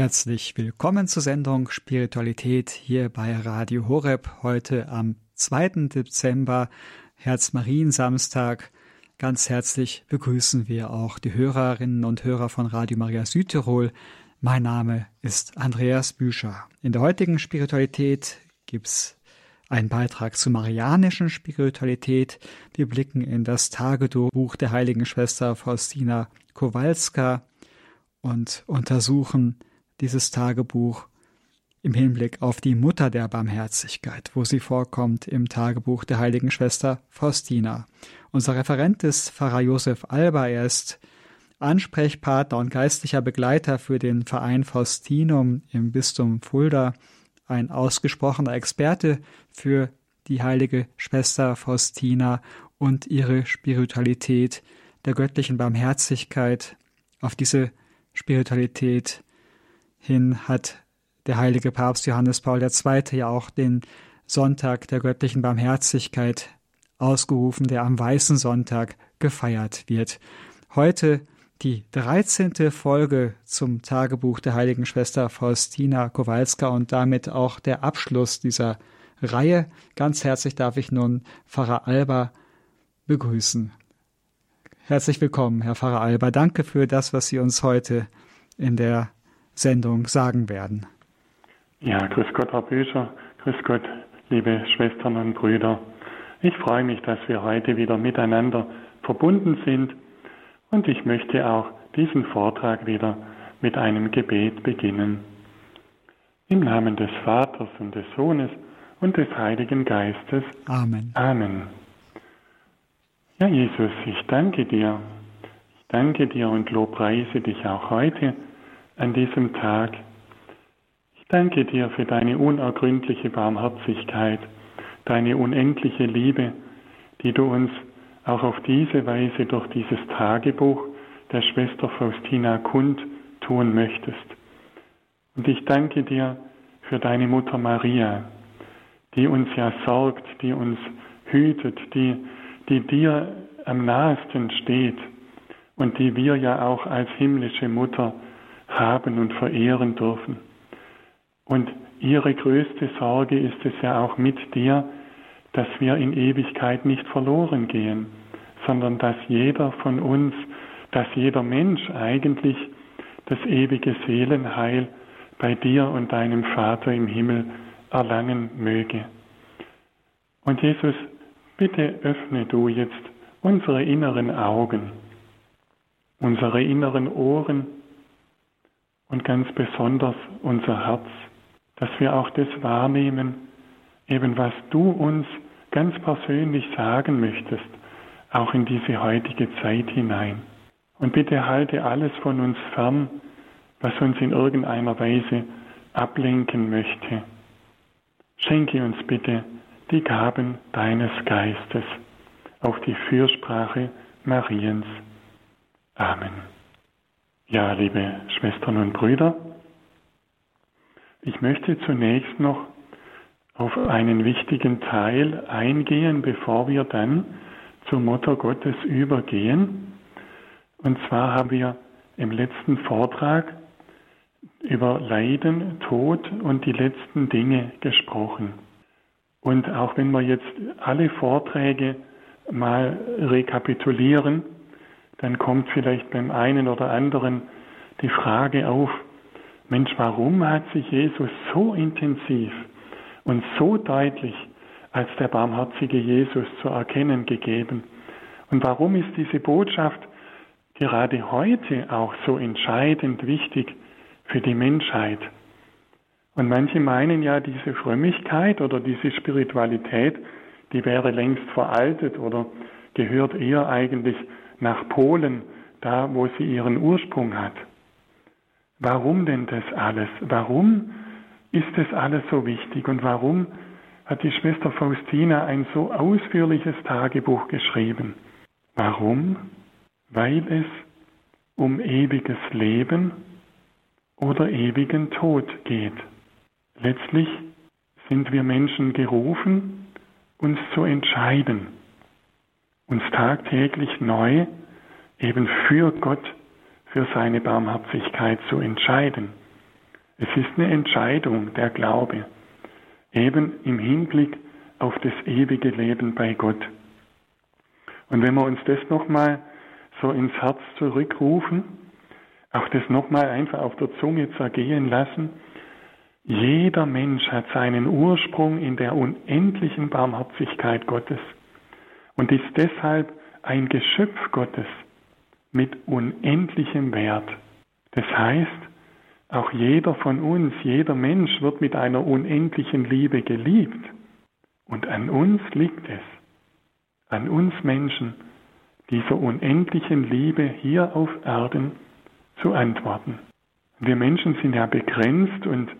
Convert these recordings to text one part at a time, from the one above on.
Herzlich willkommen zur Sendung Spiritualität hier bei Radio Horeb heute am 2. Dezember, Herzmariensamstag. Ganz herzlich begrüßen wir auch die Hörerinnen und Hörer von Radio Maria Südtirol. Mein Name ist Andreas Büscher. In der heutigen Spiritualität gibt's einen Beitrag zur marianischen Spiritualität. Wir blicken in das Tagebuch der heiligen Schwester Faustina Kowalska und untersuchen dieses Tagebuch im Hinblick auf die Mutter der Barmherzigkeit, wo sie vorkommt im Tagebuch der heiligen Schwester Faustina. Unser Referent ist Pfarrer Josef Alba. Er ist Ansprechpartner und geistlicher Begleiter für den Verein Faustinum im Bistum Fulda, ein ausgesprochener Experte für die heilige Schwester Faustina und ihre Spiritualität der göttlichen Barmherzigkeit. Auf diese Spiritualität hin hat der heilige Papst Johannes Paul II. ja auch den Sonntag der göttlichen Barmherzigkeit ausgerufen, der am Weißen Sonntag gefeiert wird. Heute die 13. Folge zum Tagebuch der heiligen Schwester Faustina Kowalska und damit auch der Abschluss dieser Reihe. Ganz herzlich darf ich nun Pfarrer Alba begrüßen. Herzlich willkommen, Herr Pfarrer Alba. Danke für das, was Sie uns heute in der Sendung sagen werden. Ja, grüß Gott, Herr Büscher, grüß Gott, liebe Schwestern und Brüder. Ich freue mich, dass wir heute wieder miteinander verbunden sind und ich möchte auch diesen Vortrag wieder mit einem Gebet beginnen. Im Namen des Vaters und des Sohnes und des Heiligen Geistes. Amen. Amen. Ja, Jesus, ich danke dir. Ich danke dir und lobpreise dich auch heute an diesem Tag. Ich danke dir für deine unergründliche Barmherzigkeit, deine unendliche Liebe, die du uns auch auf diese Weise durch dieses Tagebuch der Schwester Faustina kund tun möchtest. Und ich danke dir für deine Mutter Maria, die uns ja sorgt, die uns hütet, die, die dir am nahesten steht und die wir ja auch als himmlische Mutter haben und verehren dürfen. Und ihre größte Sorge ist es ja auch mit dir, dass wir in Ewigkeit nicht verloren gehen, sondern dass jeder von uns, dass jeder Mensch eigentlich das ewige Seelenheil bei dir und deinem Vater im Himmel erlangen möge. Und Jesus, bitte öffne du jetzt unsere inneren Augen, unsere inneren Ohren, und ganz besonders unser Herz, dass wir auch das wahrnehmen, eben was du uns ganz persönlich sagen möchtest, auch in diese heutige Zeit hinein. Und bitte halte alles von uns fern, was uns in irgendeiner Weise ablenken möchte. Schenke uns bitte die Gaben deines Geistes auf die Fürsprache Mariens. Amen. Ja, liebe Schwestern und Brüder, ich möchte zunächst noch auf einen wichtigen Teil eingehen, bevor wir dann zur Mutter Gottes übergehen. Und zwar haben wir im letzten Vortrag über Leiden, Tod und die letzten Dinge gesprochen. Und auch wenn wir jetzt alle Vorträge mal rekapitulieren, dann kommt vielleicht beim einen oder anderen die Frage auf, Mensch, warum hat sich Jesus so intensiv und so deutlich als der barmherzige Jesus zu erkennen gegeben? Und warum ist diese Botschaft gerade heute auch so entscheidend wichtig für die Menschheit? Und manche meinen ja, diese Frömmigkeit oder diese Spiritualität, die wäre längst veraltet oder gehört eher eigentlich nach Polen, da wo sie ihren Ursprung hat. Warum denn das alles? Warum ist das alles so wichtig und warum hat die Schwester Faustina ein so ausführliches Tagebuch geschrieben? Warum? Weil es um ewiges Leben oder ewigen Tod geht. Letztlich sind wir Menschen gerufen, uns zu entscheiden uns tagtäglich neu eben für Gott, für seine Barmherzigkeit zu entscheiden. Es ist eine Entscheidung, der Glaube, eben im Hinblick auf das ewige Leben bei Gott. Und wenn wir uns das nochmal so ins Herz zurückrufen, auch das nochmal einfach auf der Zunge zergehen lassen, jeder Mensch hat seinen Ursprung in der unendlichen Barmherzigkeit Gottes und ist deshalb ein Geschöpf Gottes mit unendlichem Wert. Das heißt, auch jeder von uns, jeder Mensch wird mit einer unendlichen Liebe geliebt. Und an uns liegt es, an uns Menschen, dieser unendlichen Liebe hier auf Erden zu antworten. Wir Menschen sind ja begrenzt und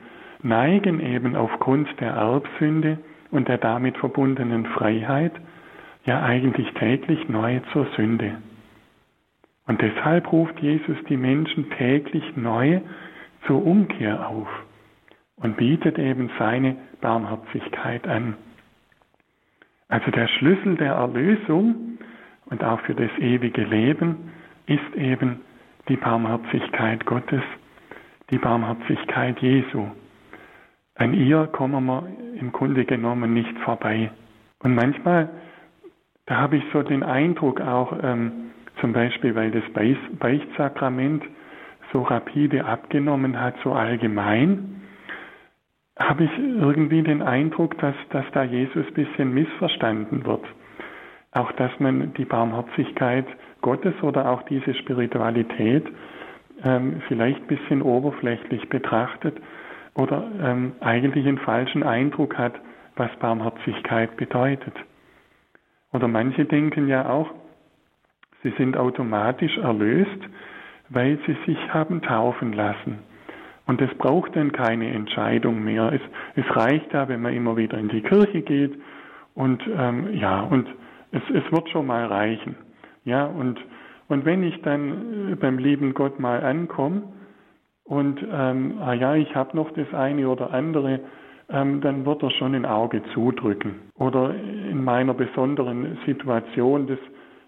neigen eben aufgrund der Erbsünde und der damit verbundenen Freiheit ja eigentlich täglich neu zur Sünde. Und deshalb ruft Jesus die Menschen täglich neu zur Umkehr auf und bietet eben seine Barmherzigkeit an. Also der Schlüssel der Erlösung und auch für das ewige Leben ist eben die Barmherzigkeit Gottes, die Barmherzigkeit Jesu. An ihr kommen wir im Grunde genommen nicht vorbei. Und manchmal, da habe ich so den Eindruck auch, ähm, zum Beispiel, weil das Beichtsakrament so rapide abgenommen hat, so allgemein, habe ich irgendwie den Eindruck, dass, dass da Jesus ein bisschen missverstanden wird. Auch dass man die Barmherzigkeit Gottes oder auch diese Spiritualität ähm, vielleicht ein bisschen oberflächlich betrachtet oder ähm, eigentlich einen falschen Eindruck hat, was Barmherzigkeit bedeutet. Oder manche denken ja auch, sie sind automatisch erlöst, weil sie sich haben taufen lassen. Und es braucht dann keine Entscheidung mehr. Es, es reicht ja, wenn man immer wieder in die Kirche geht und ähm, ja, und es, es wird schon mal reichen. Ja, und, und wenn ich dann äh, beim lieben Gott mal ankomme, und ähm, ah ja, ich habe noch das eine oder andere, ähm, dann wird er schon ein Auge zudrücken. Oder in meiner besonderen Situation, das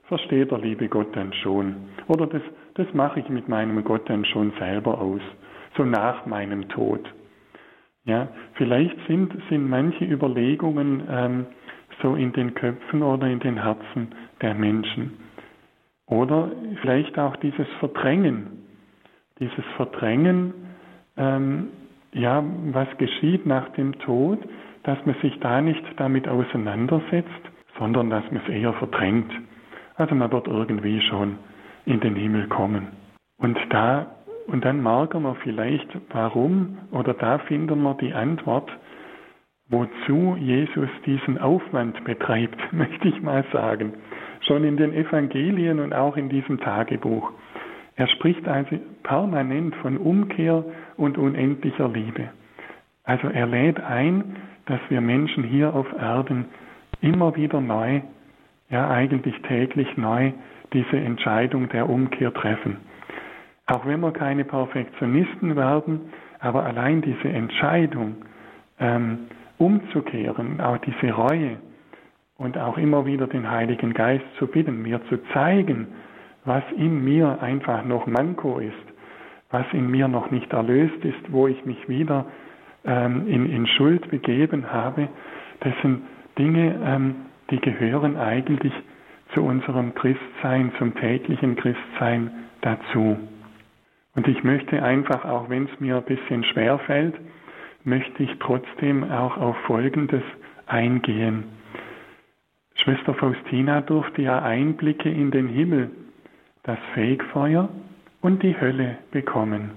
versteht der liebe Gott dann schon. Oder das, das mache ich mit meinem Gott dann schon selber aus, so nach meinem Tod. Ja, vielleicht sind, sind manche Überlegungen ähm, so in den Köpfen oder in den Herzen der Menschen. Oder vielleicht auch dieses Verdrängen dieses Verdrängen, ähm, ja, was geschieht nach dem Tod, dass man sich da nicht damit auseinandersetzt, sondern dass man es eher verdrängt. Also man wird irgendwie schon in den Himmel kommen. Und da, und dann merken wir vielleicht, warum, oder da finden wir die Antwort, wozu Jesus diesen Aufwand betreibt, möchte ich mal sagen. Schon in den Evangelien und auch in diesem Tagebuch. Er spricht also permanent von Umkehr und unendlicher Liebe. Also er lädt ein, dass wir Menschen hier auf Erden immer wieder neu, ja eigentlich täglich neu, diese Entscheidung der Umkehr treffen. Auch wenn wir keine Perfektionisten werden, aber allein diese Entscheidung, ähm, umzukehren, auch diese Reue und auch immer wieder den Heiligen Geist zu bitten, mir zu zeigen, was in mir einfach noch Manko ist, was in mir noch nicht erlöst ist, wo ich mich wieder ähm, in, in Schuld begeben habe, das sind Dinge, ähm, die gehören eigentlich zu unserem Christsein, zum täglichen Christsein dazu. Und ich möchte einfach, auch wenn es mir ein bisschen schwer fällt, möchte ich trotzdem auch auf Folgendes eingehen. Schwester Faustina durfte ja Einblicke in den Himmel das Fegfeuer und die Hölle bekommen.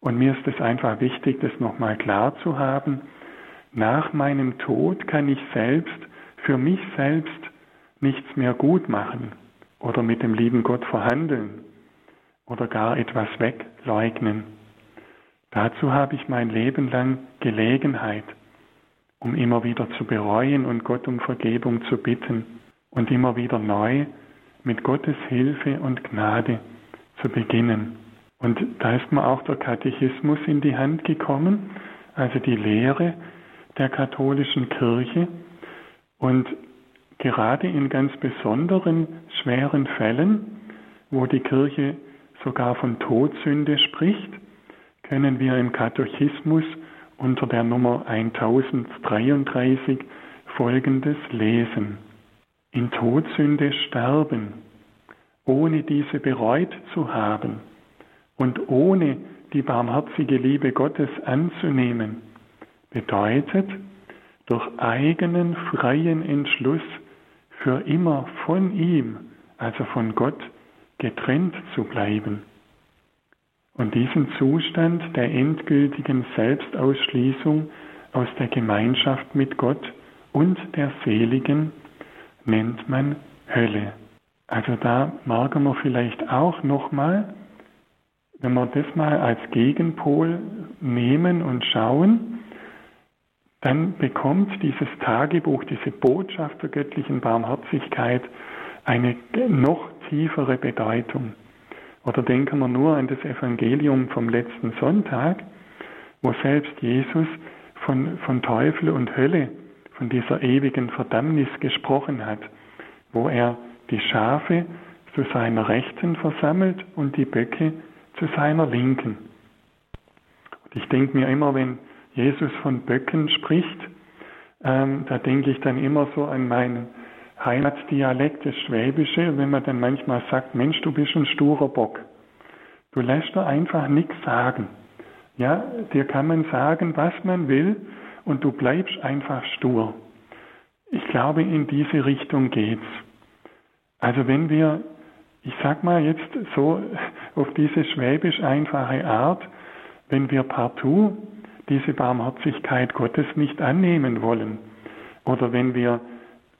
Und mir ist es einfach wichtig, das nochmal klar zu haben. Nach meinem Tod kann ich selbst für mich selbst nichts mehr gut machen oder mit dem lieben Gott verhandeln oder gar etwas wegleugnen. Dazu habe ich mein Leben lang Gelegenheit, um immer wieder zu bereuen und Gott um Vergebung zu bitten und immer wieder neu mit Gottes Hilfe und Gnade zu beginnen. Und da ist mir auch der Katechismus in die Hand gekommen, also die Lehre der katholischen Kirche. Und gerade in ganz besonderen, schweren Fällen, wo die Kirche sogar von Todsünde spricht, können wir im Katechismus unter der Nummer 1033 Folgendes lesen. In Todsünde sterben, ohne diese bereut zu haben und ohne die barmherzige Liebe Gottes anzunehmen, bedeutet, durch eigenen freien Entschluss für immer von ihm, also von Gott, getrennt zu bleiben. Und diesen Zustand der endgültigen Selbstausschließung aus der Gemeinschaft mit Gott und der Seligen nennt man Hölle. Also da merken wir vielleicht auch nochmal, wenn wir das mal als Gegenpol nehmen und schauen, dann bekommt dieses Tagebuch, diese Botschaft der göttlichen Barmherzigkeit eine noch tiefere Bedeutung. Oder denken wir nur an das Evangelium vom letzten Sonntag, wo selbst Jesus von, von Teufel und Hölle, von dieser ewigen Verdammnis gesprochen hat, wo er die Schafe zu seiner Rechten versammelt und die Böcke zu seiner Linken. Und ich denke mir immer, wenn Jesus von Böcken spricht, ähm, da denke ich dann immer so an meinen Heimatdialekt, das Schwäbische, wenn man dann manchmal sagt, Mensch, du bist ein sturer Bock. Du lässt dir einfach nichts sagen. Ja, dir kann man sagen, was man will, und du bleibst einfach stur. Ich glaube, in diese Richtung geht's. Also wenn wir, ich sag mal jetzt so auf diese schwäbisch einfache Art, wenn wir partout diese Barmherzigkeit Gottes nicht annehmen wollen, oder wenn wir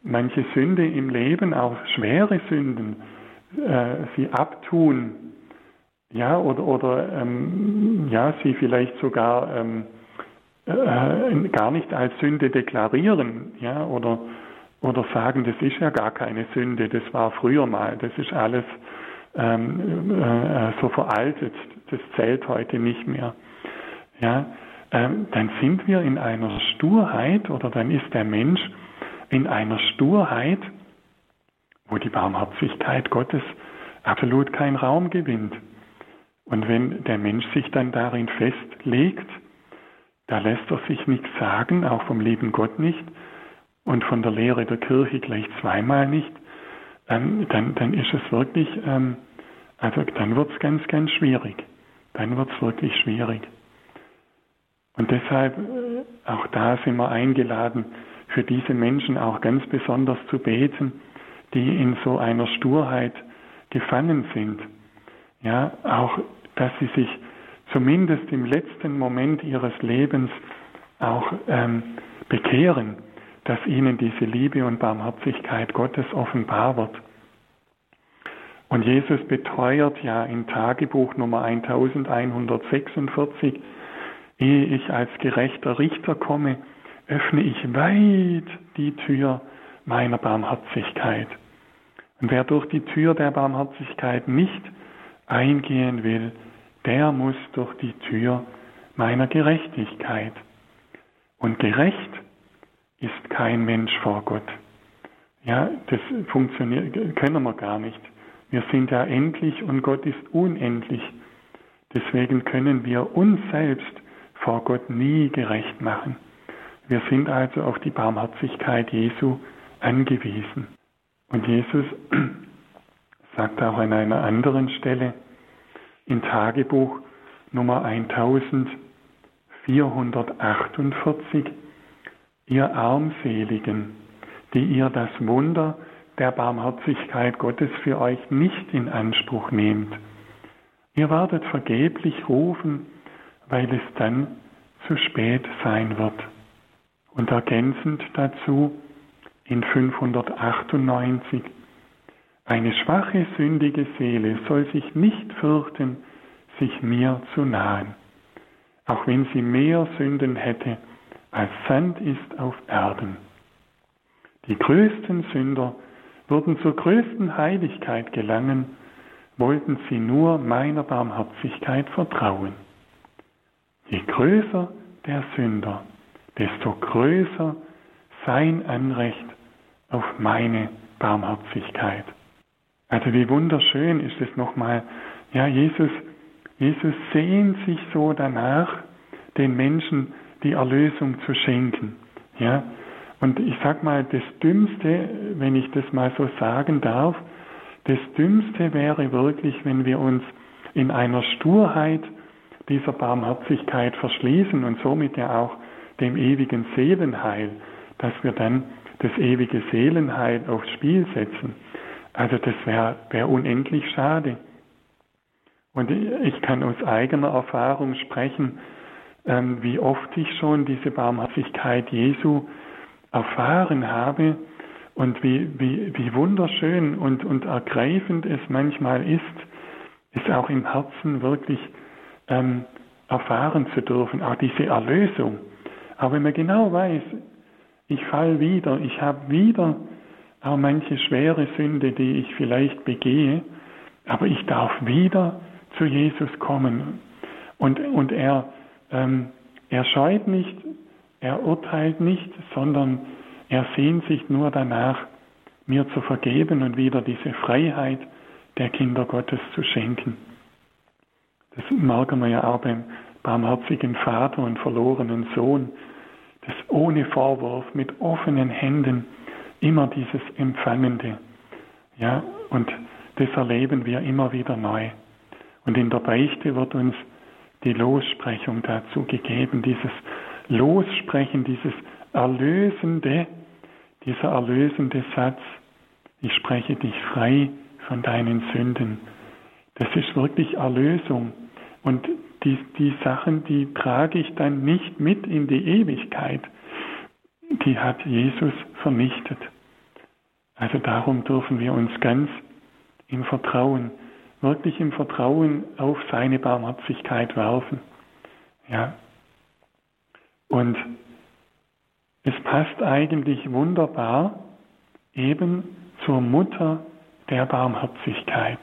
manche Sünde im Leben, auch schwere Sünden, äh, sie abtun, ja, oder, oder ähm, ja, sie vielleicht sogar ähm, äh, gar nicht als Sünde deklarieren, ja, oder, oder sagen, das ist ja gar keine Sünde, das war früher mal, das ist alles ähm, äh, so veraltet, das zählt heute nicht mehr. Ja, ähm, dann sind wir in einer Sturheit oder dann ist der Mensch in einer Sturheit, wo die Barmherzigkeit Gottes absolut keinen Raum gewinnt. Und wenn der Mensch sich dann darin festlegt, da lässt er sich nichts sagen, auch vom lieben Gott nicht und von der Lehre der Kirche gleich zweimal nicht, dann, dann, dann ist es wirklich, ähm, also dann wird es ganz, ganz schwierig. Dann wird es wirklich schwierig. Und deshalb, äh, auch da sind wir eingeladen, für diese Menschen auch ganz besonders zu beten, die in so einer Sturheit gefangen sind. Ja, auch, dass sie sich zumindest im letzten Moment ihres Lebens auch ähm, bekehren, dass ihnen diese Liebe und Barmherzigkeit Gottes offenbar wird. Und Jesus beteuert ja in Tagebuch Nummer 1146, ehe ich als gerechter Richter komme, öffne ich weit die Tür meiner Barmherzigkeit. Und wer durch die Tür der Barmherzigkeit nicht eingehen will, der muss durch die Tür meiner Gerechtigkeit. Und gerecht ist kein Mensch vor Gott. Ja, das funktioniert, können wir gar nicht. Wir sind ja endlich und Gott ist unendlich. Deswegen können wir uns selbst vor Gott nie gerecht machen. Wir sind also auf die Barmherzigkeit Jesu angewiesen. Und Jesus sagt auch an einer anderen Stelle im Tagebuch Nummer 1448, ihr Armseligen, die ihr das Wunder der Barmherzigkeit Gottes für euch nicht in Anspruch nehmt. Ihr werdet vergeblich rufen, weil es dann zu spät sein wird. Und ergänzend dazu in 598, eine schwache, sündige Seele soll sich nicht fürchten, sich mir zu nahen, auch wenn sie mehr Sünden hätte, als Sand ist auf Erden. Die größten Sünder würden zur größten Heiligkeit gelangen, wollten sie nur meiner Barmherzigkeit vertrauen. Je größer der Sünder, desto größer sein Anrecht auf meine Barmherzigkeit. Also wie wunderschön ist es nochmal, ja, Jesus Jesus sehnt sich so danach, den Menschen die Erlösung zu schenken. Ja? Und ich sag mal, das Dümmste, wenn ich das mal so sagen darf, das Dümmste wäre wirklich, wenn wir uns in einer Sturheit dieser Barmherzigkeit verschließen und somit ja auch dem ewigen Seelenheil, dass wir dann das ewige Seelenheil aufs Spiel setzen. Also das wäre wär unendlich schade. Und ich kann aus eigener Erfahrung sprechen, ähm, wie oft ich schon diese Barmherzigkeit Jesu erfahren habe und wie, wie, wie wunderschön und, und ergreifend es manchmal ist, es auch im Herzen wirklich ähm, erfahren zu dürfen, auch diese Erlösung. Aber wenn man genau weiß, ich fall wieder, ich habe wieder auch manche schwere Sünde, die ich vielleicht begehe, aber ich darf wieder zu Jesus kommen. Und, und er, ähm, er scheut nicht, er urteilt nicht, sondern er sehnt sich nur danach, mir zu vergeben und wieder diese Freiheit der Kinder Gottes zu schenken. Das merken wir ja auch beim barmherzigen Vater und verlorenen Sohn, das ohne Vorwurf, mit offenen Händen, immer dieses Empfangende. Ja, und das erleben wir immer wieder neu. Und in der Beichte wird uns die Lossprechung dazu gegeben, dieses Lossprechen, dieses Erlösende, dieser erlösende Satz, ich spreche dich frei von deinen Sünden. Das ist wirklich Erlösung. Und die, die Sachen, die trage ich dann nicht mit in die Ewigkeit. Die hat Jesus vernichtet. Also darum dürfen wir uns ganz im Vertrauen, wirklich im Vertrauen auf seine Barmherzigkeit werfen. Ja. Und es passt eigentlich wunderbar eben zur Mutter der Barmherzigkeit.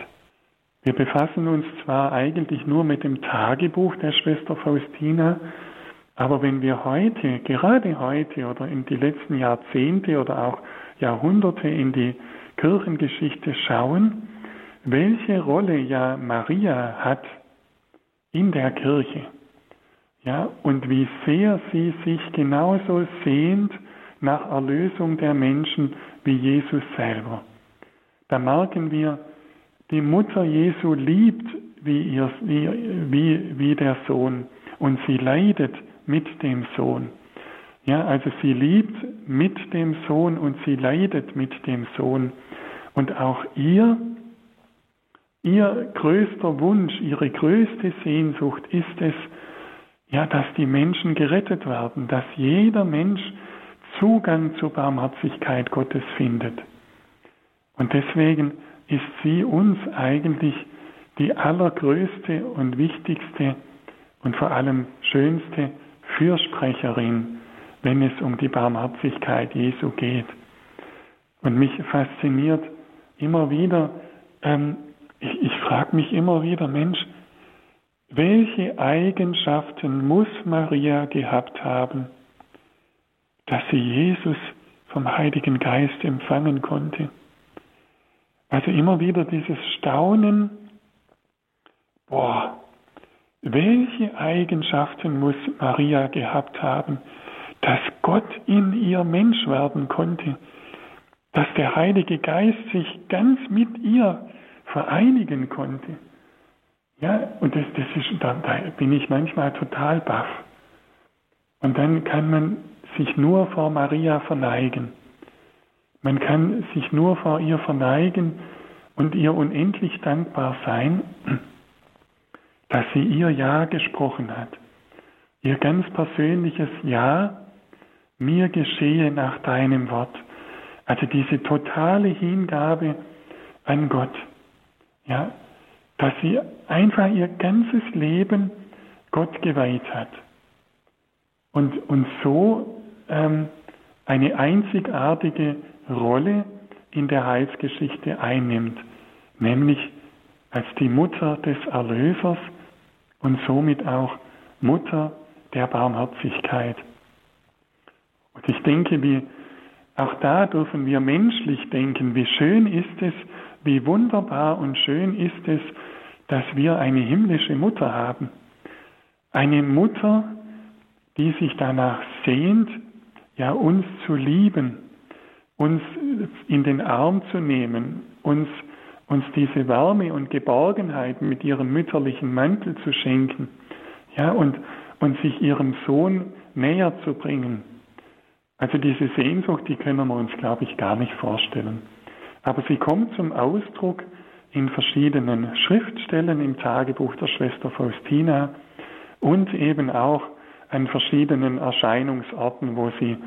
Wir befassen uns zwar eigentlich nur mit dem Tagebuch der Schwester Faustina, aber wenn wir heute, gerade heute oder in die letzten Jahrzehnte oder auch Jahrhunderte in die Kirchengeschichte schauen, welche Rolle ja Maria hat in der Kirche, ja, und wie sehr sie sich genauso sehnt nach Erlösung der Menschen wie Jesus selber. Da merken wir, die Mutter Jesu liebt wie, ihr, wie, wie, der Sohn und sie leidet mit dem Sohn. Ja, also sie liebt mit dem Sohn und sie leidet mit dem Sohn. Und auch ihr, ihr größter Wunsch, ihre größte Sehnsucht ist es, ja, dass die Menschen gerettet werden, dass jeder Mensch Zugang zur Barmherzigkeit Gottes findet. Und deswegen ist sie uns eigentlich die allergrößte und wichtigste und vor allem schönste Fürsprecherin, wenn es um die Barmherzigkeit Jesu geht. Und mich fasziniert immer wieder, ähm, ich, ich frage mich immer wieder, Mensch, welche Eigenschaften muss Maria gehabt haben, dass sie Jesus vom Heiligen Geist empfangen konnte? Also immer wieder dieses Staunen, boah, welche Eigenschaften muss Maria gehabt haben, dass Gott in ihr Mensch werden konnte, dass der Heilige Geist sich ganz mit ihr vereinigen konnte. Ja, und das, das ist, da, da bin ich manchmal total baff. Und dann kann man sich nur vor Maria verneigen. Man kann sich nur vor ihr verneigen und ihr unendlich dankbar sein, dass sie ihr Ja gesprochen hat. Ihr ganz persönliches Ja, mir geschehe nach deinem Wort. Also diese totale Hingabe an Gott. Ja, dass sie einfach ihr ganzes Leben Gott geweiht hat. Und, und so ähm, eine einzigartige Rolle in der Heilsgeschichte einnimmt, nämlich als die Mutter des Erlösers und somit auch Mutter der Barmherzigkeit. Und ich denke, wie, auch da dürfen wir menschlich denken, wie schön ist es, wie wunderbar und schön ist es, dass wir eine himmlische Mutter haben. Eine Mutter, die sich danach sehnt, ja uns zu lieben, uns in den Arm zu nehmen, uns, uns diese Wärme und Geborgenheit mit ihrem mütterlichen Mantel zu schenken, ja, und, und sich ihrem Sohn näher zu bringen. Also diese Sehnsucht, die können wir uns, glaube ich, gar nicht vorstellen. Aber sie kommt zum Ausdruck in verschiedenen Schriftstellen im Tagebuch der Schwester Faustina und eben auch an verschiedenen Erscheinungsorten, wo sie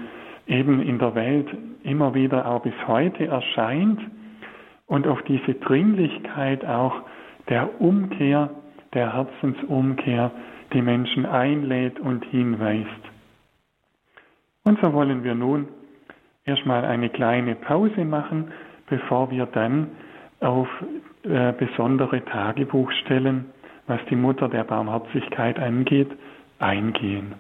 eben in der Welt immer wieder auch bis heute erscheint und auf diese Dringlichkeit auch der Umkehr, der Herzensumkehr die Menschen einlädt und hinweist. Und so wollen wir nun erstmal eine kleine Pause machen, bevor wir dann auf äh, besondere Tagebuchstellen, was die Mutter der Barmherzigkeit angeht, eingehen.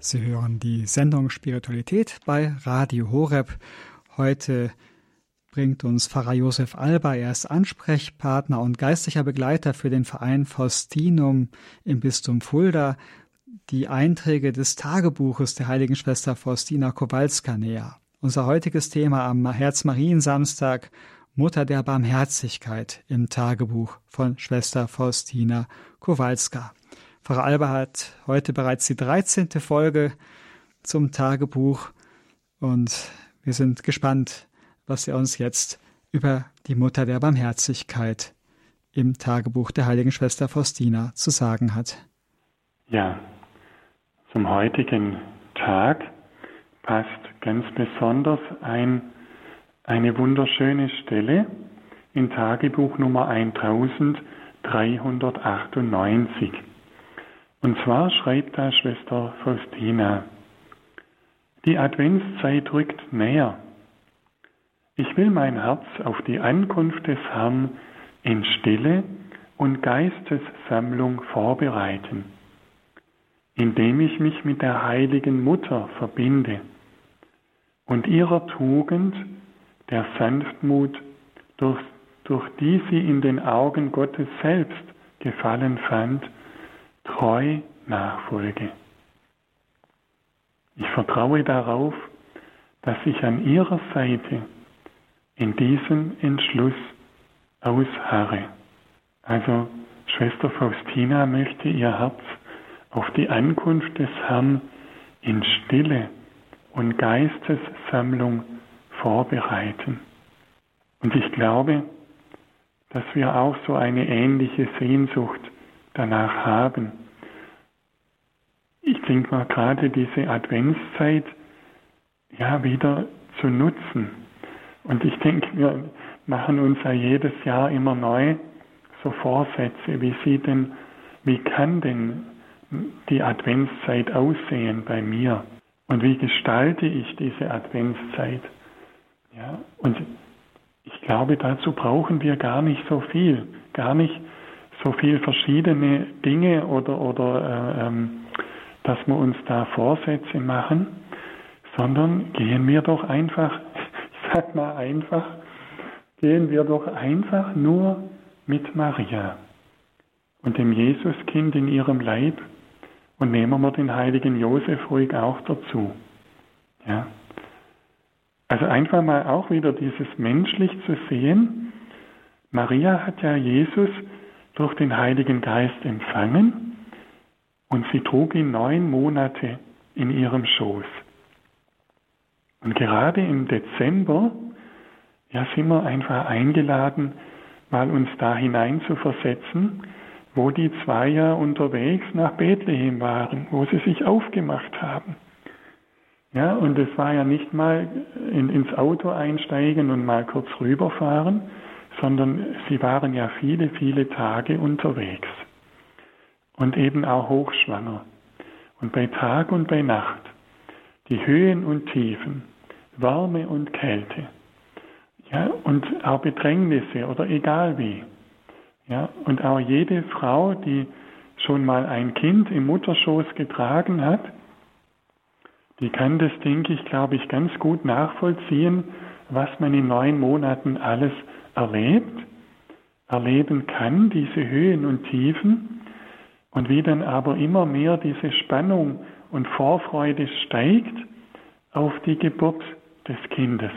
Sie hören die Sendung Spiritualität bei Radio Horeb. Heute bringt uns Pfarrer Josef Alba. Er ist Ansprechpartner und geistlicher Begleiter für den Verein Faustinum im Bistum Fulda. Die Einträge des Tagebuches der heiligen Schwester Faustina Kowalska näher. Unser heutiges Thema am Herzmariensamstag Mutter der Barmherzigkeit im Tagebuch von Schwester Faustina Kowalska. Pfarrer Alba hat heute bereits die 13. Folge zum Tagebuch und wir sind gespannt, was er uns jetzt über die Mutter der Barmherzigkeit im Tagebuch der heiligen Schwester Faustina zu sagen hat. Ja, zum heutigen Tag passt ganz besonders ein, eine wunderschöne Stelle in Tagebuch Nummer 1398. Und zwar schreibt da Schwester Faustina, die Adventszeit rückt näher. Ich will mein Herz auf die Ankunft des Herrn in Stille und Geistessammlung vorbereiten, indem ich mich mit der heiligen Mutter verbinde und ihrer Tugend, der Sanftmut, durch, durch die sie in den Augen Gottes selbst gefallen fand, treu nachfolge. Ich vertraue darauf, dass ich an ihrer Seite in diesem Entschluss ausharre. Also Schwester Faustina möchte ihr Herz auf die Ankunft des Herrn in Stille und Geistessammlung vorbereiten. Und ich glaube, dass wir auch so eine ähnliche Sehnsucht danach haben. Ich denke mal gerade diese Adventszeit ja wieder zu nutzen. Und ich denke, wir machen uns ja jedes Jahr immer neu so Vorsätze. Wie sieht denn, wie kann denn die Adventszeit aussehen bei mir? Und wie gestalte ich diese Adventszeit? Ja, und ich glaube, dazu brauchen wir gar nicht so viel, gar nicht so viel verschiedene Dinge oder, oder äh, ähm, dass wir uns da Vorsätze machen, sondern gehen wir doch einfach, sag mal einfach, gehen wir doch einfach nur mit Maria und dem Jesuskind in ihrem Leib und nehmen wir den heiligen Josef ruhig auch dazu. Ja. Also einfach mal auch wieder dieses menschlich zu sehen. Maria hat ja Jesus durch den Heiligen Geist empfangen und sie trug ihn neun Monate in ihrem Schoß. Und gerade im Dezember, ja, sind wir einfach eingeladen, mal uns da hinein zu versetzen, wo die zwei ja unterwegs nach Bethlehem waren, wo sie sich aufgemacht haben. Ja, und es war ja nicht mal in, ins Auto einsteigen und mal kurz rüberfahren, sondern sie waren ja viele, viele Tage unterwegs und eben auch hochschwanger. Und bei Tag und bei Nacht, die Höhen und Tiefen, Wärme und Kälte, ja, und auch Bedrängnisse oder egal wie. Ja, und auch jede Frau, die schon mal ein Kind im Mutterschoß getragen hat, die kann das, denke ich, glaube ich, ganz gut nachvollziehen, was man in neun Monaten alles erlebt, erleben kann, diese Höhen und Tiefen, und wie dann aber immer mehr diese Spannung und Vorfreude steigt auf die Geburt des Kindes.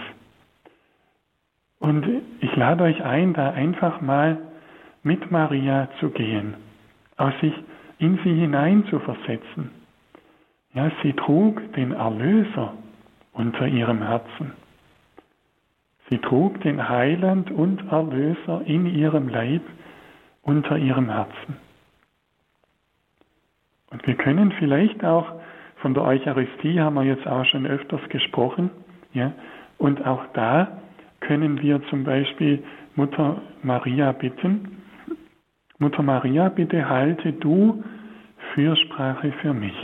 Und ich lade euch ein, da einfach mal mit Maria zu gehen, aus sich in sie hinein zu versetzen. Ja, sie trug den Erlöser unter ihrem Herzen. Sie trug den Heiland und Erlöser in ihrem Leib unter ihrem Herzen. Und wir können vielleicht auch von der Eucharistie haben wir jetzt auch schon öfters gesprochen, ja, und auch da können wir zum Beispiel Mutter Maria bitten, Mutter Maria, bitte halte du Fürsprache für mich,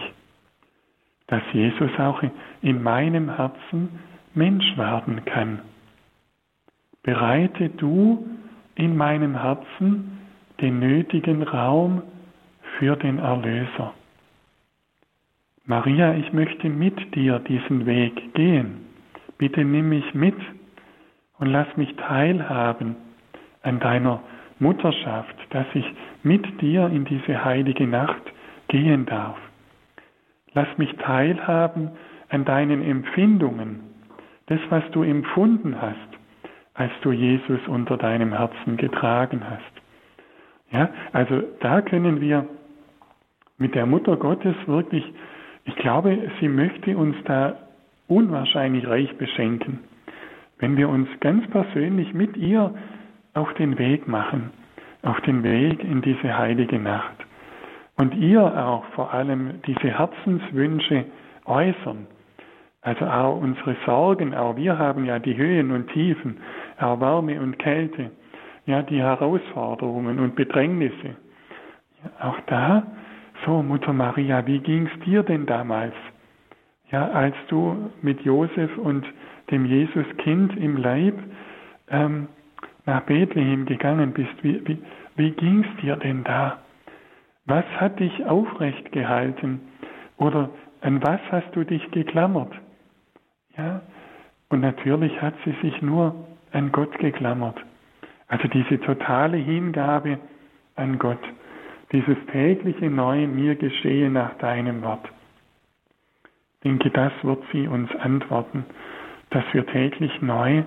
dass Jesus auch in meinem Herzen Mensch werden kann. Bereite du in meinem Herzen den nötigen Raum für den Erlöser. Maria, ich möchte mit dir diesen Weg gehen. Bitte nimm mich mit und lass mich teilhaben an deiner Mutterschaft, dass ich mit dir in diese heilige Nacht gehen darf. Lass mich teilhaben an deinen Empfindungen, das, was du empfunden hast, als du Jesus unter deinem Herzen getragen hast. Ja, also da können wir mit der Mutter Gottes wirklich, ich glaube, sie möchte uns da unwahrscheinlich reich beschenken, wenn wir uns ganz persönlich mit ihr auf den Weg machen, auf den Weg in diese heilige Nacht. Und ihr auch vor allem diese Herzenswünsche äußern. Also auch unsere Sorgen, auch wir haben ja die Höhen und Tiefen, auch Wärme und Kälte, ja die Herausforderungen und Bedrängnisse. Auch da, so Mutter Maria, wie ging's dir denn damals? Ja, als du mit Josef und dem Jesuskind im Leib ähm, nach Bethlehem gegangen bist, wie, wie, wie ging es dir denn da? Was hat dich aufrecht gehalten? Oder an was hast du dich geklammert? Ja, und natürlich hat sie sich nur an Gott geklammert. Also diese totale Hingabe an Gott, dieses tägliche Neue mir geschehe nach deinem Wort. Ich denke, das wird sie uns antworten, dass wir täglich neu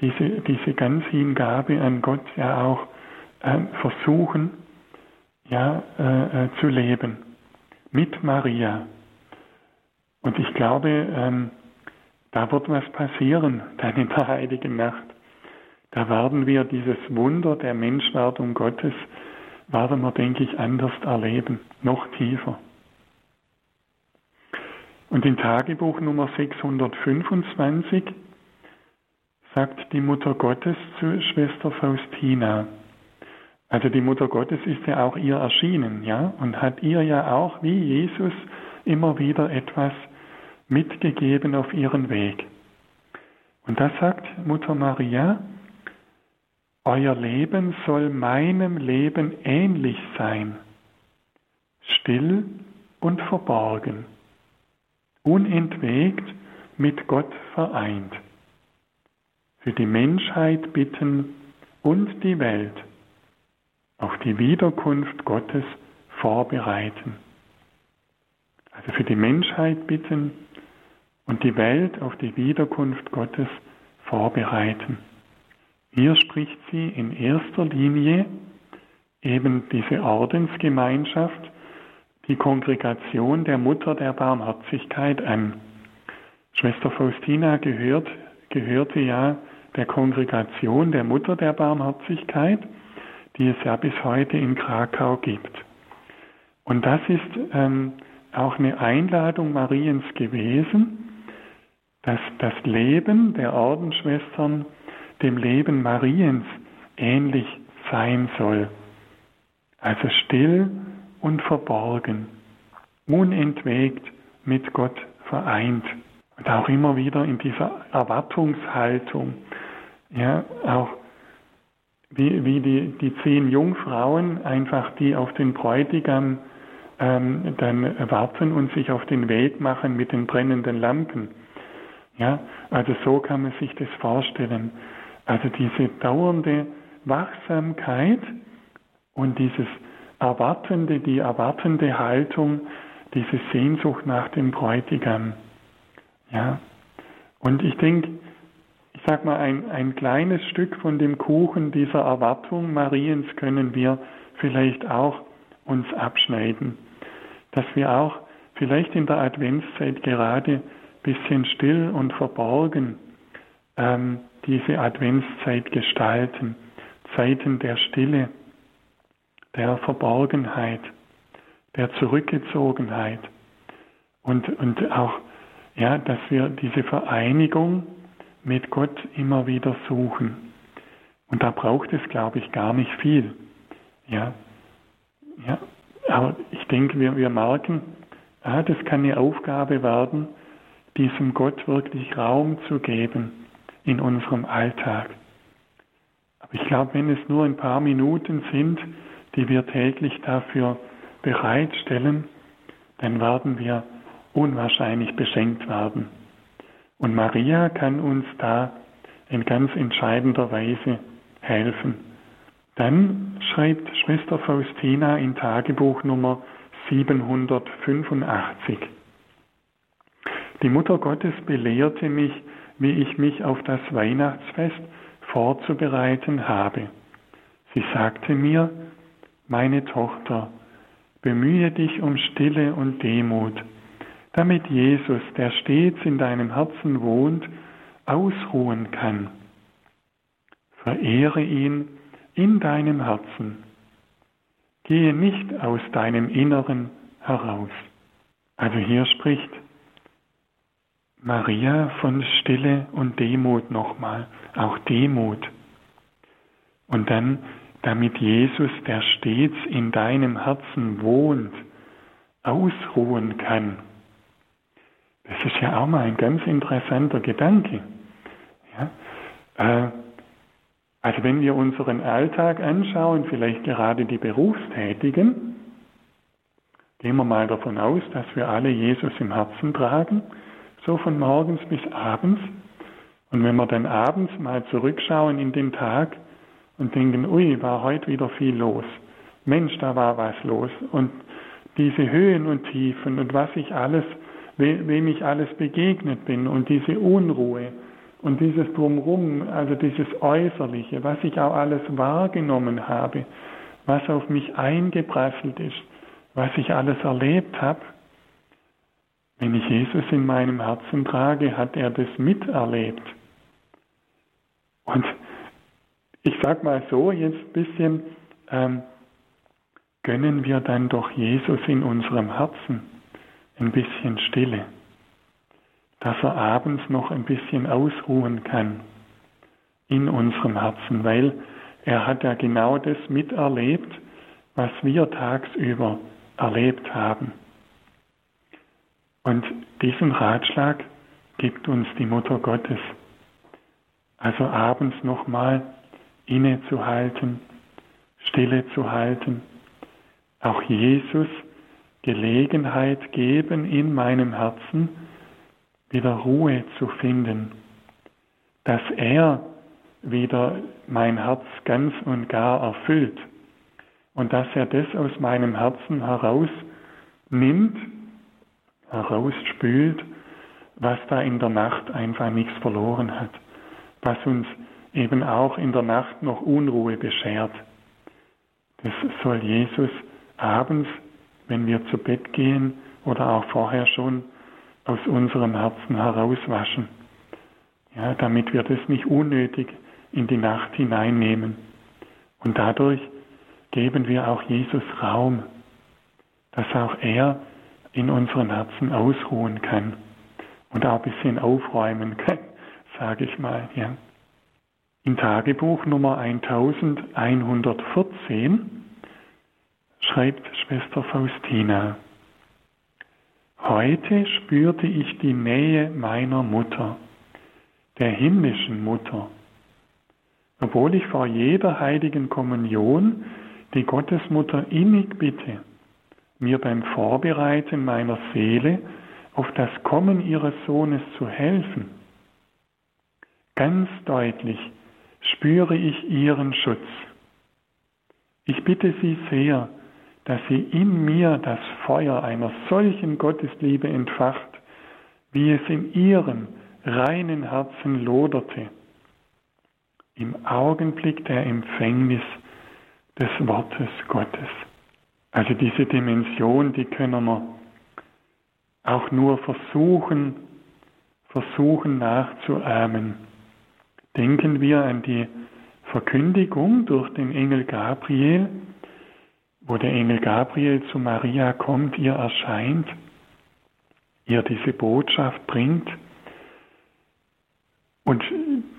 diese, diese ganz Hingabe an Gott ja auch äh, versuchen, ja, äh, äh, zu leben. Mit Maria. Und ich glaube, ähm, da wird was passieren, dann in der heiligen Nacht. Da werden wir dieses Wunder der Menschwerdung Gottes, werden wir, denke ich, anders erleben, noch tiefer. Und in Tagebuch Nummer 625 sagt die Mutter Gottes zu Schwester Faustina. Also die Mutter Gottes ist ja auch ihr erschienen, ja, und hat ihr ja auch wie Jesus immer wieder etwas mitgegeben auf ihren Weg. Und da sagt Mutter Maria, euer Leben soll meinem Leben ähnlich sein, still und verborgen, unentwegt mit Gott vereint für die Menschheit bitten und die Welt auf die Wiederkunft Gottes vorbereiten. Also für die Menschheit bitten und die Welt auf die Wiederkunft Gottes vorbereiten. Hier spricht sie in erster Linie eben diese Ordensgemeinschaft, die Kongregation der Mutter der Barmherzigkeit an. Schwester Faustina gehört, gehörte ja der Kongregation der Mutter der Barmherzigkeit, die es ja bis heute in Krakau gibt. Und das ist ähm, auch eine Einladung Mariens gewesen, dass das Leben der Ordensschwestern dem Leben Mariens ähnlich sein soll. Also still und verborgen, unentwegt mit Gott vereint. Und auch immer wieder in dieser Erwartungshaltung, ja, auch wie, wie die, die zehn Jungfrauen einfach, die auf den Bräutigam ähm, dann warten und sich auf den Weg machen mit den brennenden Lampen. Ja, also so kann man sich das vorstellen. Also diese dauernde Wachsamkeit und dieses erwartende, die erwartende Haltung, diese Sehnsucht nach dem Bräutigam. Ja, und ich denke, ich sag mal, ein, ein kleines Stück von dem Kuchen dieser Erwartung Mariens können wir vielleicht auch uns abschneiden. Dass wir auch vielleicht in der Adventszeit gerade bisschen still und verborgen ähm, diese Adventszeit gestalten. Zeiten der Stille, der Verborgenheit, der Zurückgezogenheit und, und auch, ja, dass wir diese Vereinigung mit Gott immer wieder suchen. Und da braucht es, glaube ich, gar nicht viel. Ja, ja. Aber ich denke, wir, wir merken, ah, das kann eine Aufgabe werden, diesem Gott wirklich Raum zu geben in unserem Alltag. Aber ich glaube, wenn es nur ein paar Minuten sind, die wir täglich dafür bereitstellen, dann werden wir unwahrscheinlich beschenkt werden. Und Maria kann uns da in ganz entscheidender Weise helfen. Dann schreibt Schwester Faustina in Tagebuch Nummer 785. Die Mutter Gottes belehrte mich, wie ich mich auf das Weihnachtsfest vorzubereiten habe. Sie sagte mir, meine Tochter, bemühe dich um Stille und Demut damit Jesus, der stets in deinem Herzen wohnt, ausruhen kann. Verehre ihn in deinem Herzen. Gehe nicht aus deinem Inneren heraus. Also hier spricht Maria von Stille und Demut nochmal, auch Demut. Und dann, damit Jesus, der stets in deinem Herzen wohnt, ausruhen kann. Das ist ja auch mal ein ganz interessanter Gedanke. Ja? Äh, also wenn wir unseren Alltag anschauen, vielleicht gerade die Berufstätigen, gehen wir mal davon aus, dass wir alle Jesus im Herzen tragen, so von morgens bis abends. Und wenn wir dann abends mal zurückschauen in den Tag und denken, ui, war heute wieder viel los. Mensch, da war was los. Und diese Höhen und Tiefen und was ich alles wem ich alles begegnet bin und diese Unruhe und dieses Drumherum, also dieses Äußerliche, was ich auch alles wahrgenommen habe, was auf mich eingeprasselt ist, was ich alles erlebt habe. Wenn ich Jesus in meinem Herzen trage, hat er das miterlebt. Und ich sag mal so, jetzt ein bisschen, ähm, gönnen wir dann doch Jesus in unserem Herzen ein bisschen Stille, dass er abends noch ein bisschen ausruhen kann in unserem Herzen, weil er hat ja genau das miterlebt, was wir tagsüber erlebt haben. Und diesen Ratschlag gibt uns die Mutter Gottes. Also abends nochmal innezuhalten, Stille zu halten, auch Jesus Gelegenheit geben, in meinem Herzen wieder Ruhe zu finden, dass er wieder mein Herz ganz und gar erfüllt und dass er das aus meinem Herzen heraus nimmt, herausspült, was da in der Nacht einfach nichts verloren hat, was uns eben auch in der Nacht noch Unruhe beschert. Das soll Jesus abends wenn wir zu Bett gehen oder auch vorher schon aus unserem Herzen herauswaschen, ja, damit wir das nicht unnötig in die Nacht hineinnehmen. Und dadurch geben wir auch Jesus Raum, dass auch er in unseren Herzen ausruhen kann und auch ein bisschen aufräumen kann, sage ich mal. Ja. Im Tagebuch Nummer 1114 schreibt Schwester Faustina. Heute spürte ich die Nähe meiner Mutter, der himmlischen Mutter. obwohl ich vor jeder heiligen Kommunion die Gottesmutter innig bitte, mir beim Vorbereiten meiner Seele auf das Kommen ihres Sohnes zu helfen. Ganz deutlich spüre ich ihren Schutz. Ich bitte Sie sehr, dass sie in mir das Feuer einer solchen Gottesliebe entfacht, wie es in ihrem reinen Herzen loderte, im Augenblick der Empfängnis des Wortes Gottes. Also diese Dimension, die können wir auch nur versuchen, versuchen nachzuahmen. Denken wir an die Verkündigung durch den Engel Gabriel, wo der Engel Gabriel zu Maria kommt, ihr erscheint, ihr diese Botschaft bringt. Und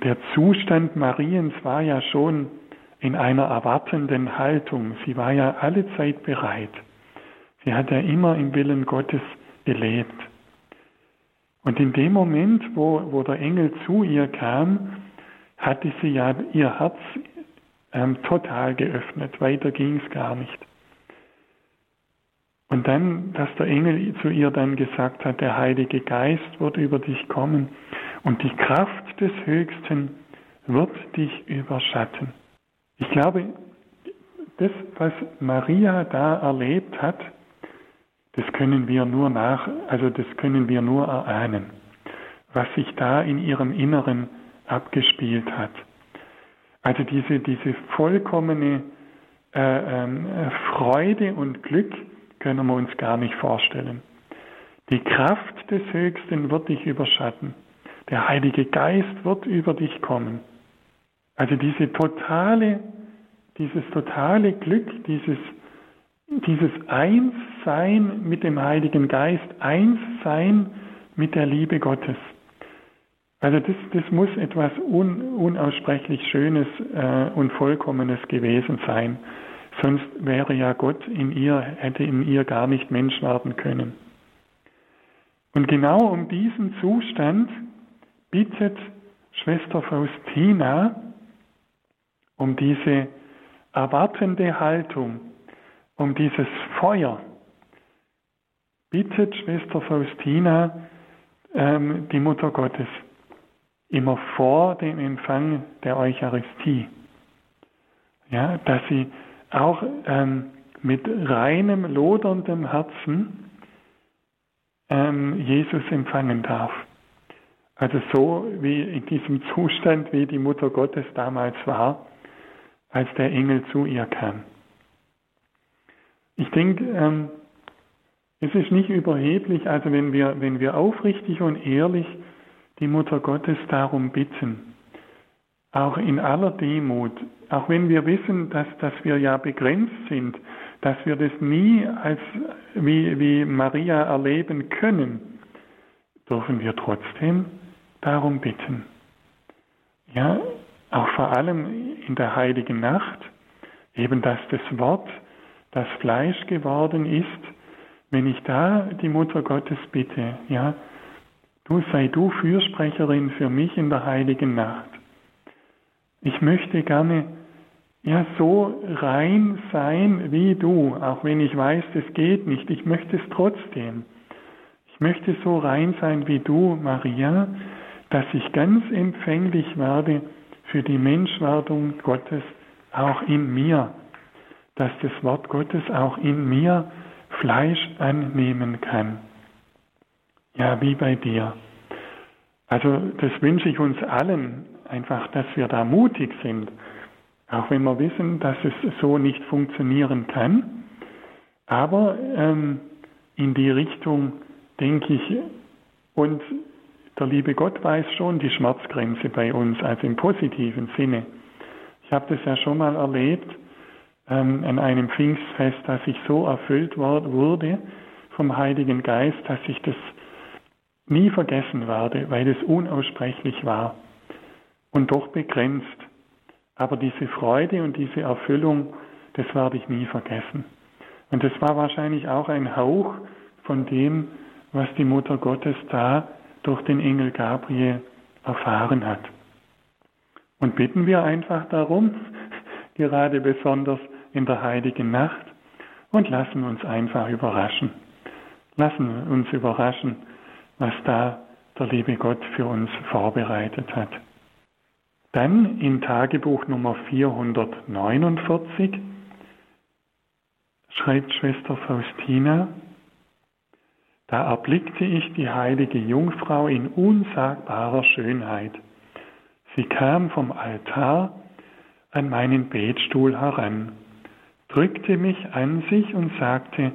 der Zustand Mariens war ja schon in einer erwartenden Haltung. Sie war ja alle Zeit bereit. Sie hat ja immer im Willen Gottes gelebt. Und in dem Moment, wo, wo der Engel zu ihr kam, hatte sie ja ihr Herz ähm, total geöffnet. Weiter ging es gar nicht. Und dann, dass der Engel zu ihr dann gesagt hat, der Heilige Geist wird über dich kommen und die Kraft des Höchsten wird dich überschatten. Ich glaube, das, was Maria da erlebt hat, das können wir nur nach, also das können wir nur erahnen, was sich da in ihrem Inneren abgespielt hat. Also diese, diese vollkommene äh, äh, Freude und Glück, können wir uns gar nicht vorstellen. Die Kraft des Höchsten wird dich überschatten. Der Heilige Geist wird über dich kommen. Also diese totale, dieses totale Glück, dieses, dieses Einssein mit dem Heiligen Geist, Einssein mit der Liebe Gottes. Also das, das muss etwas un, unaussprechlich Schönes äh, und Vollkommenes gewesen sein. Sonst wäre ja Gott in ihr, hätte in ihr gar nicht Mensch werden können. Und genau um diesen Zustand bittet Schwester Faustina um diese erwartende Haltung, um dieses Feuer, bittet Schwester Faustina ähm, die Mutter Gottes immer vor dem Empfang der Eucharistie. Ja, dass sie auch ähm, mit reinem, loderndem Herzen ähm, Jesus empfangen darf. Also so wie in diesem Zustand, wie die Mutter Gottes damals war, als der Engel zu ihr kam. Ich denke, ähm, es ist nicht überheblich, also wenn wir, wenn wir aufrichtig und ehrlich die Mutter Gottes darum bitten, auch in aller Demut, auch wenn wir wissen, dass, dass wir ja begrenzt sind, dass wir das nie als wie, wie Maria erleben können, dürfen wir trotzdem darum bitten. Ja, auch vor allem in der heiligen Nacht, eben dass das Wort das Fleisch geworden ist, wenn ich da die Mutter Gottes bitte, ja, du sei du Fürsprecherin für mich in der heiligen Nacht. Ich möchte gerne ja so rein sein wie du, auch wenn ich weiß, das geht nicht. Ich möchte es trotzdem. Ich möchte so rein sein wie du, Maria, dass ich ganz empfänglich werde für die Menschwerdung Gottes auch in mir, dass das Wort Gottes auch in mir Fleisch annehmen kann. Ja, wie bei dir. Also das wünsche ich uns allen, einfach, dass wir da mutig sind, auch wenn wir wissen, dass es so nicht funktionieren kann. Aber ähm, in die Richtung denke ich, und der liebe Gott weiß schon die Schmerzgrenze bei uns, also im positiven Sinne. Ich habe das ja schon mal erlebt ähm, an einem Pfingstfest, dass ich so erfüllt wurde vom Heiligen Geist, dass ich das nie vergessen werde, weil es unaussprechlich war und doch begrenzt. Aber diese Freude und diese Erfüllung, das werde ich nie vergessen. Und das war wahrscheinlich auch ein Hauch von dem, was die Mutter Gottes da durch den Engel Gabriel erfahren hat. Und bitten wir einfach darum, gerade besonders in der heiligen Nacht, und lassen uns einfach überraschen. Lassen uns überraschen, was da der liebe Gott für uns vorbereitet hat. Dann in Tagebuch Nummer 449 schreibt Schwester Faustina, da erblickte ich die heilige Jungfrau in unsagbarer Schönheit. Sie kam vom Altar an meinen Betstuhl heran, drückte mich an sich und sagte,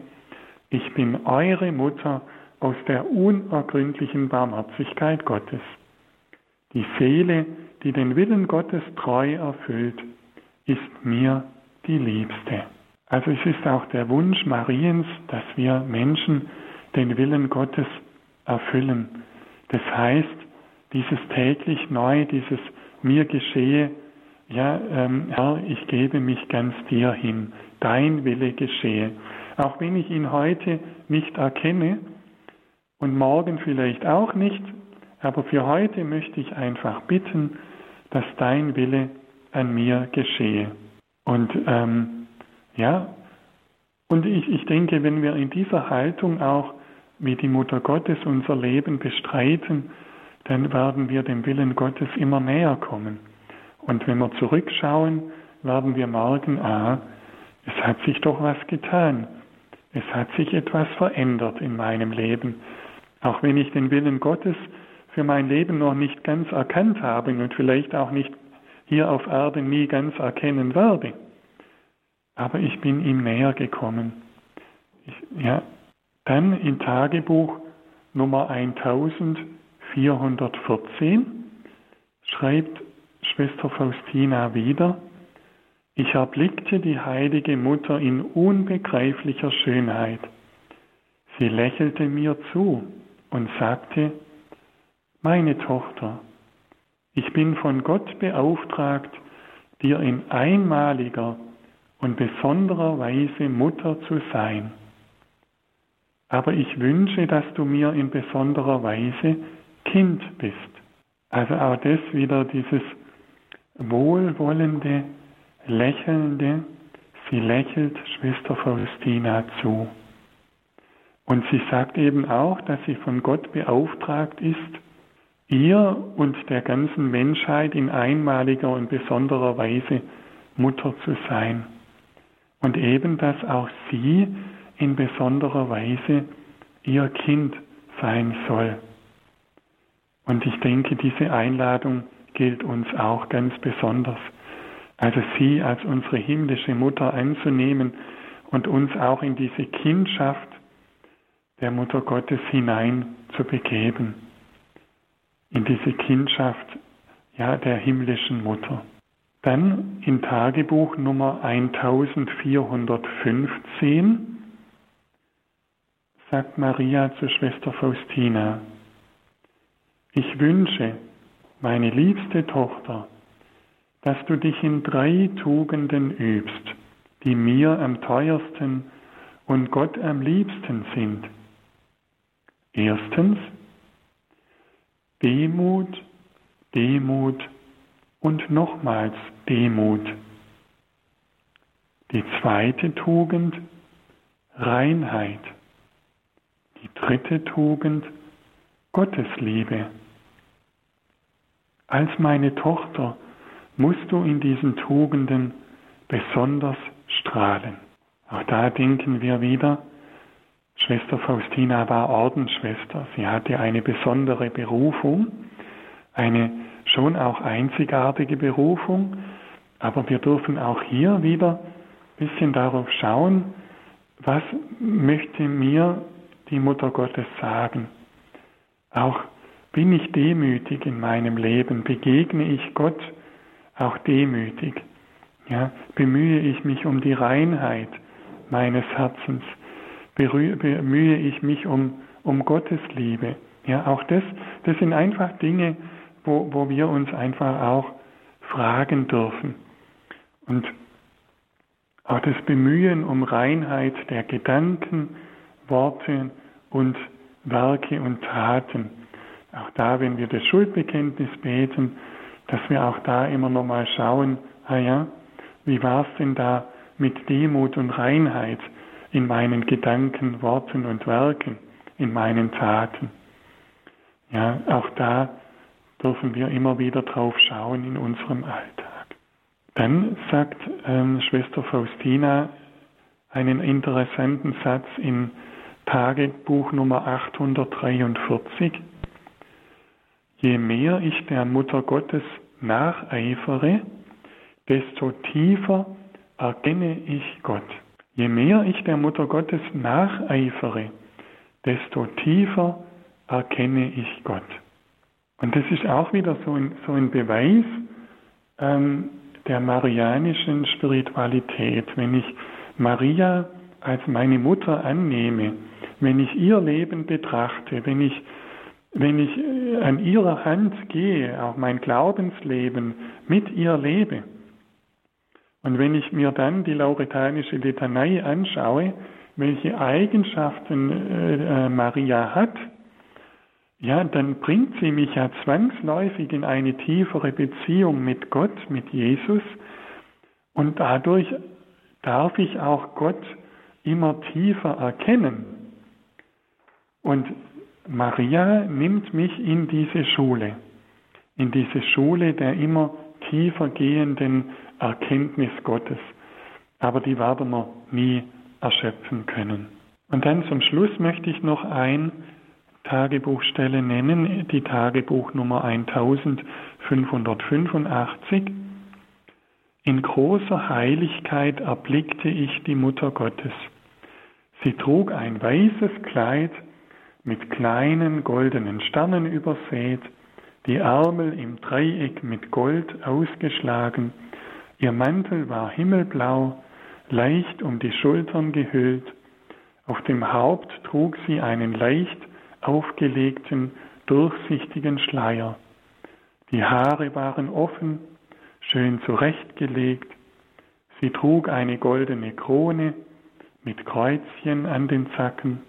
ich bin eure Mutter aus der unergründlichen Barmherzigkeit Gottes. Die Seele, die den Willen Gottes treu erfüllt, ist mir die Liebste. Also es ist auch der Wunsch Mariens, dass wir Menschen den Willen Gottes erfüllen. Das heißt, dieses täglich neu, dieses mir geschehe, ja, ähm, Herr, ich gebe mich ganz dir hin, dein Wille geschehe. Auch wenn ich ihn heute nicht erkenne und morgen vielleicht auch nicht, aber für heute möchte ich einfach bitten, dass dein Wille an mir geschehe. Und ähm, ja, und ich, ich denke, wenn wir in dieser Haltung auch wie die Mutter Gottes unser Leben bestreiten, dann werden wir dem Willen Gottes immer näher kommen. Und wenn wir zurückschauen, werden wir merken, ah, es hat sich doch was getan. Es hat sich etwas verändert in meinem Leben. Auch wenn ich den Willen Gottes für mein Leben noch nicht ganz erkannt habe und vielleicht auch nicht hier auf Erden nie ganz erkennen werde. Aber ich bin ihm näher gekommen. Ich, ja, dann in Tagebuch Nummer 1414 schreibt Schwester Faustina wieder, ich erblickte die heilige Mutter in unbegreiflicher Schönheit. Sie lächelte mir zu und sagte, meine Tochter, ich bin von Gott beauftragt, dir in einmaliger und besonderer Weise Mutter zu sein aber ich wünsche, dass du mir in besonderer Weise Kind bist. Also auch das wieder dieses wohlwollende, lächelnde, sie lächelt Schwester Faustina zu. Und sie sagt eben auch, dass sie von Gott beauftragt ist, ihr und der ganzen Menschheit in einmaliger und besonderer Weise Mutter zu sein. Und eben, dass auch sie in besonderer Weise ihr Kind sein soll. Und ich denke, diese Einladung gilt uns auch ganz besonders. Also sie als unsere himmlische Mutter anzunehmen und uns auch in diese Kindschaft der Mutter Gottes hinein zu begeben. In diese Kindschaft ja, der himmlischen Mutter. Dann in Tagebuch Nummer 1415 sagt Maria zur Schwester Faustina, ich wünsche, meine liebste Tochter, dass du dich in drei Tugenden übst, die mir am teuersten und Gott am liebsten sind. Erstens Demut, Demut und nochmals Demut. Die zweite Tugend Reinheit. Die dritte Tugend, Gottesliebe. Als meine Tochter musst du in diesen Tugenden besonders strahlen. Auch da denken wir wieder, Schwester Faustina war Ordensschwester. Sie hatte eine besondere Berufung, eine schon auch einzigartige Berufung, aber wir dürfen auch hier wieder ein bisschen darauf schauen, was möchte mir die Mutter Gottes sagen. Auch bin ich demütig in meinem Leben, begegne ich Gott auch demütig. Ja, bemühe ich mich um die Reinheit meines Herzens, bemühe ich mich um, um Gottes Liebe. Ja, auch das, das sind einfach Dinge, wo, wo wir uns einfach auch fragen dürfen. Und auch das Bemühen um Reinheit der Gedanken, Worte und Werke und Taten. Auch da, wenn wir das Schuldbekenntnis beten, dass wir auch da immer noch mal schauen, ah ja, wie war es denn da mit Demut und Reinheit in meinen Gedanken, Worten und Werken, in meinen Taten. Ja, auch da dürfen wir immer wieder drauf schauen in unserem Alltag. Dann sagt ähm, Schwester Faustina einen interessanten Satz in Tagebuch Nummer 843. Je mehr ich der Mutter Gottes nacheifere, desto tiefer erkenne ich Gott. Je mehr ich der Mutter Gottes nacheifere, desto tiefer erkenne ich Gott. Und das ist auch wieder so ein, so ein Beweis ähm, der marianischen Spiritualität. Wenn ich Maria als meine Mutter annehme, wenn ich ihr Leben betrachte, wenn ich, wenn ich äh, an ihrer Hand gehe, auch mein Glaubensleben mit ihr lebe, und wenn ich mir dann die lauretanische Litanei anschaue, welche Eigenschaften äh, äh, Maria hat, ja, dann bringt sie mich ja zwangsläufig in eine tiefere Beziehung mit Gott, mit Jesus. Und dadurch darf ich auch Gott immer tiefer erkennen. Und Maria nimmt mich in diese Schule, in diese Schule der immer tiefer gehenden Erkenntnis Gottes. Aber die werden wir nie erschöpfen können. Und dann zum Schluss möchte ich noch ein Tagebuchstelle nennen, die Tagebuchnummer 1585. In großer Heiligkeit erblickte ich die Mutter Gottes. Sie trug ein weißes Kleid mit kleinen goldenen Sternen übersät, die Ärmel im Dreieck mit Gold ausgeschlagen, ihr Mantel war himmelblau, leicht um die Schultern gehüllt, auf dem Haupt trug sie einen leicht aufgelegten, durchsichtigen Schleier. Die Haare waren offen, schön zurechtgelegt, sie trug eine goldene Krone mit Kreuzchen an den Zacken,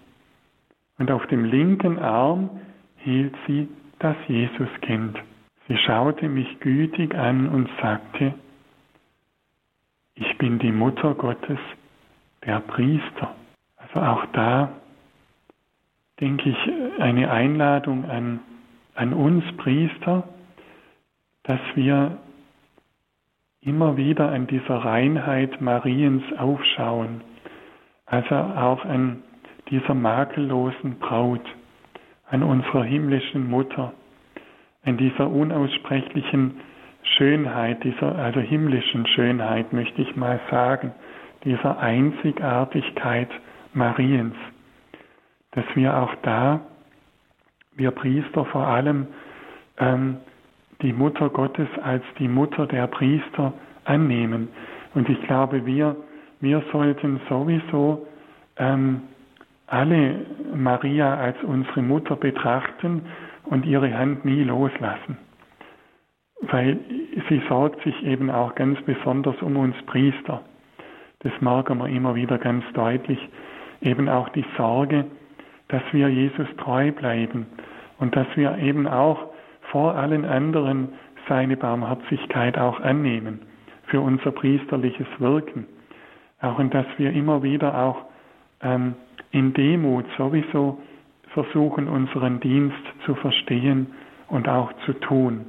und auf dem linken Arm hielt sie das Jesuskind. Sie schaute mich gütig an und sagte, ich bin die Mutter Gottes, der Priester. Also auch da denke ich eine Einladung an, an uns Priester, dass wir immer wieder an dieser Reinheit Mariens aufschauen, also auch an dieser makellosen Braut, an unserer himmlischen Mutter, an dieser unaussprechlichen Schönheit, dieser also himmlischen Schönheit, möchte ich mal sagen, dieser Einzigartigkeit Mariens, dass wir auch da, wir Priester vor allem, ähm, die Mutter Gottes als die Mutter der Priester annehmen. Und ich glaube, wir, wir sollten sowieso ähm, alle Maria als unsere Mutter betrachten und ihre Hand nie loslassen. Weil sie sorgt sich eben auch ganz besonders um uns Priester. Das merken wir immer wieder ganz deutlich. Eben auch die Sorge, dass wir Jesus treu bleiben und dass wir eben auch vor allen anderen seine Barmherzigkeit auch annehmen für unser priesterliches Wirken. Auch und dass wir immer wieder auch ähm, in Demut sowieso versuchen, unseren Dienst zu verstehen und auch zu tun.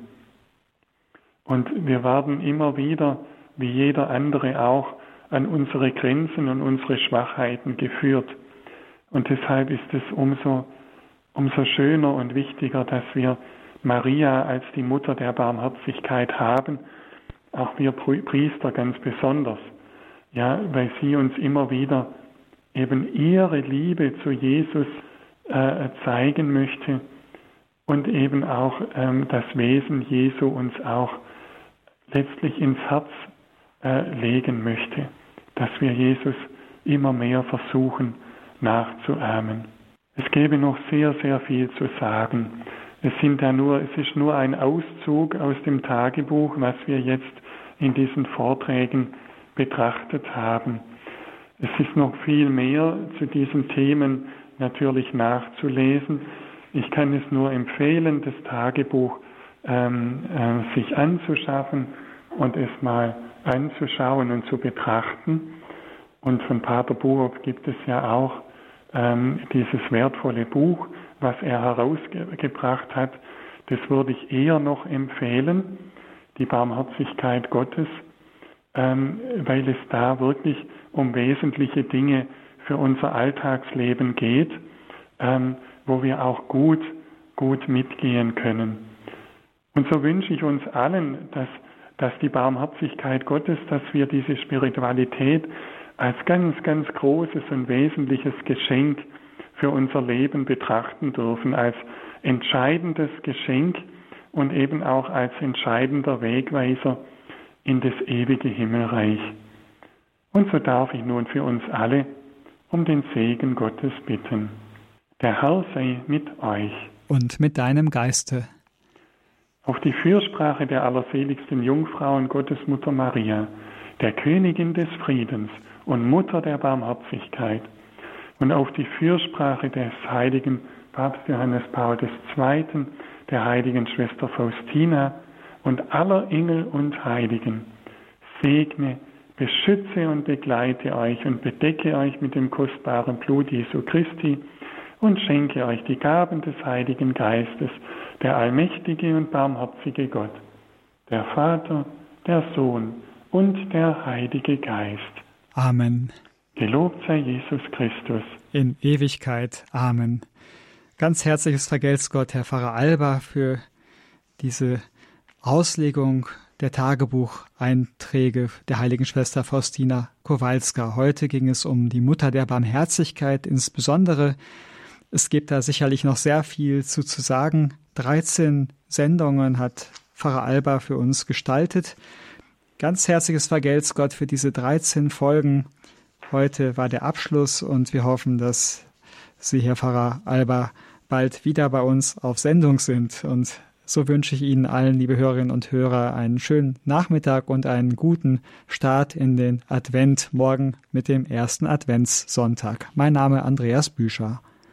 Und wir werden immer wieder, wie jeder andere auch, an unsere Grenzen und unsere Schwachheiten geführt. Und deshalb ist es umso, umso schöner und wichtiger, dass wir Maria als die Mutter der Barmherzigkeit haben, auch wir Priester ganz besonders, ja, weil sie uns immer wieder eben ihre Liebe zu Jesus äh, zeigen möchte und eben auch ähm, das Wesen Jesu uns auch letztlich ins Herz äh, legen möchte, dass wir Jesus immer mehr versuchen nachzuahmen. Es gäbe noch sehr, sehr viel zu sagen. Es sind ja nur, es ist nur ein Auszug aus dem Tagebuch, was wir jetzt in diesen Vorträgen betrachtet haben. Es ist noch viel mehr zu diesen Themen natürlich nachzulesen. Ich kann es nur empfehlen, das Tagebuch ähm, äh, sich anzuschaffen und es mal anzuschauen und zu betrachten. Und von Pater Buob gibt es ja auch ähm, dieses wertvolle Buch, was er herausgebracht hat. Das würde ich eher noch empfehlen, die Barmherzigkeit Gottes, ähm, weil es da wirklich um wesentliche Dinge für unser Alltagsleben geht, ähm, wo wir auch gut, gut mitgehen können. Und so wünsche ich uns allen, dass, dass die Barmherzigkeit Gottes, dass wir diese Spiritualität als ganz, ganz großes und wesentliches Geschenk für unser Leben betrachten dürfen, als entscheidendes Geschenk und eben auch als entscheidender Wegweiser in das ewige Himmelreich. Und so darf ich nun für uns alle um den Segen Gottes bitten. Der Herr sei mit euch. Und mit deinem Geiste. Auf die Fürsprache der allerseligsten Jungfrau und Gottesmutter Maria, der Königin des Friedens und Mutter der Barmherzigkeit, und auf die Fürsprache des heiligen Papst Johannes Paul II., der heiligen Schwester Faustina und aller Engel und Heiligen, segne beschütze und begleite euch und bedecke euch mit dem kostbaren Blut Jesu Christi und schenke euch die Gaben des Heiligen Geistes, der allmächtige und barmherzige Gott, der Vater, der Sohn und der Heilige Geist. Amen. Gelobt sei Jesus Christus. In Ewigkeit. Amen. Ganz herzliches Vergelt's Gott, Herr Pfarrer Alba, für diese Auslegung der Tagebucheinträge der heiligen Schwester Faustina Kowalska. Heute ging es um die Mutter der Barmherzigkeit insbesondere. Es gibt da sicherlich noch sehr viel zu, zu sagen. 13 Sendungen hat Pfarrer Alba für uns gestaltet. Ganz herzliches Vergelt's Gott für diese 13 Folgen. Heute war der Abschluss und wir hoffen, dass Sie, Herr Pfarrer Alba, bald wieder bei uns auf Sendung sind und so wünsche ich Ihnen allen, liebe Hörerinnen und Hörer, einen schönen Nachmittag und einen guten Start in den Advent morgen mit dem ersten Adventssonntag. Mein Name Andreas Büscher.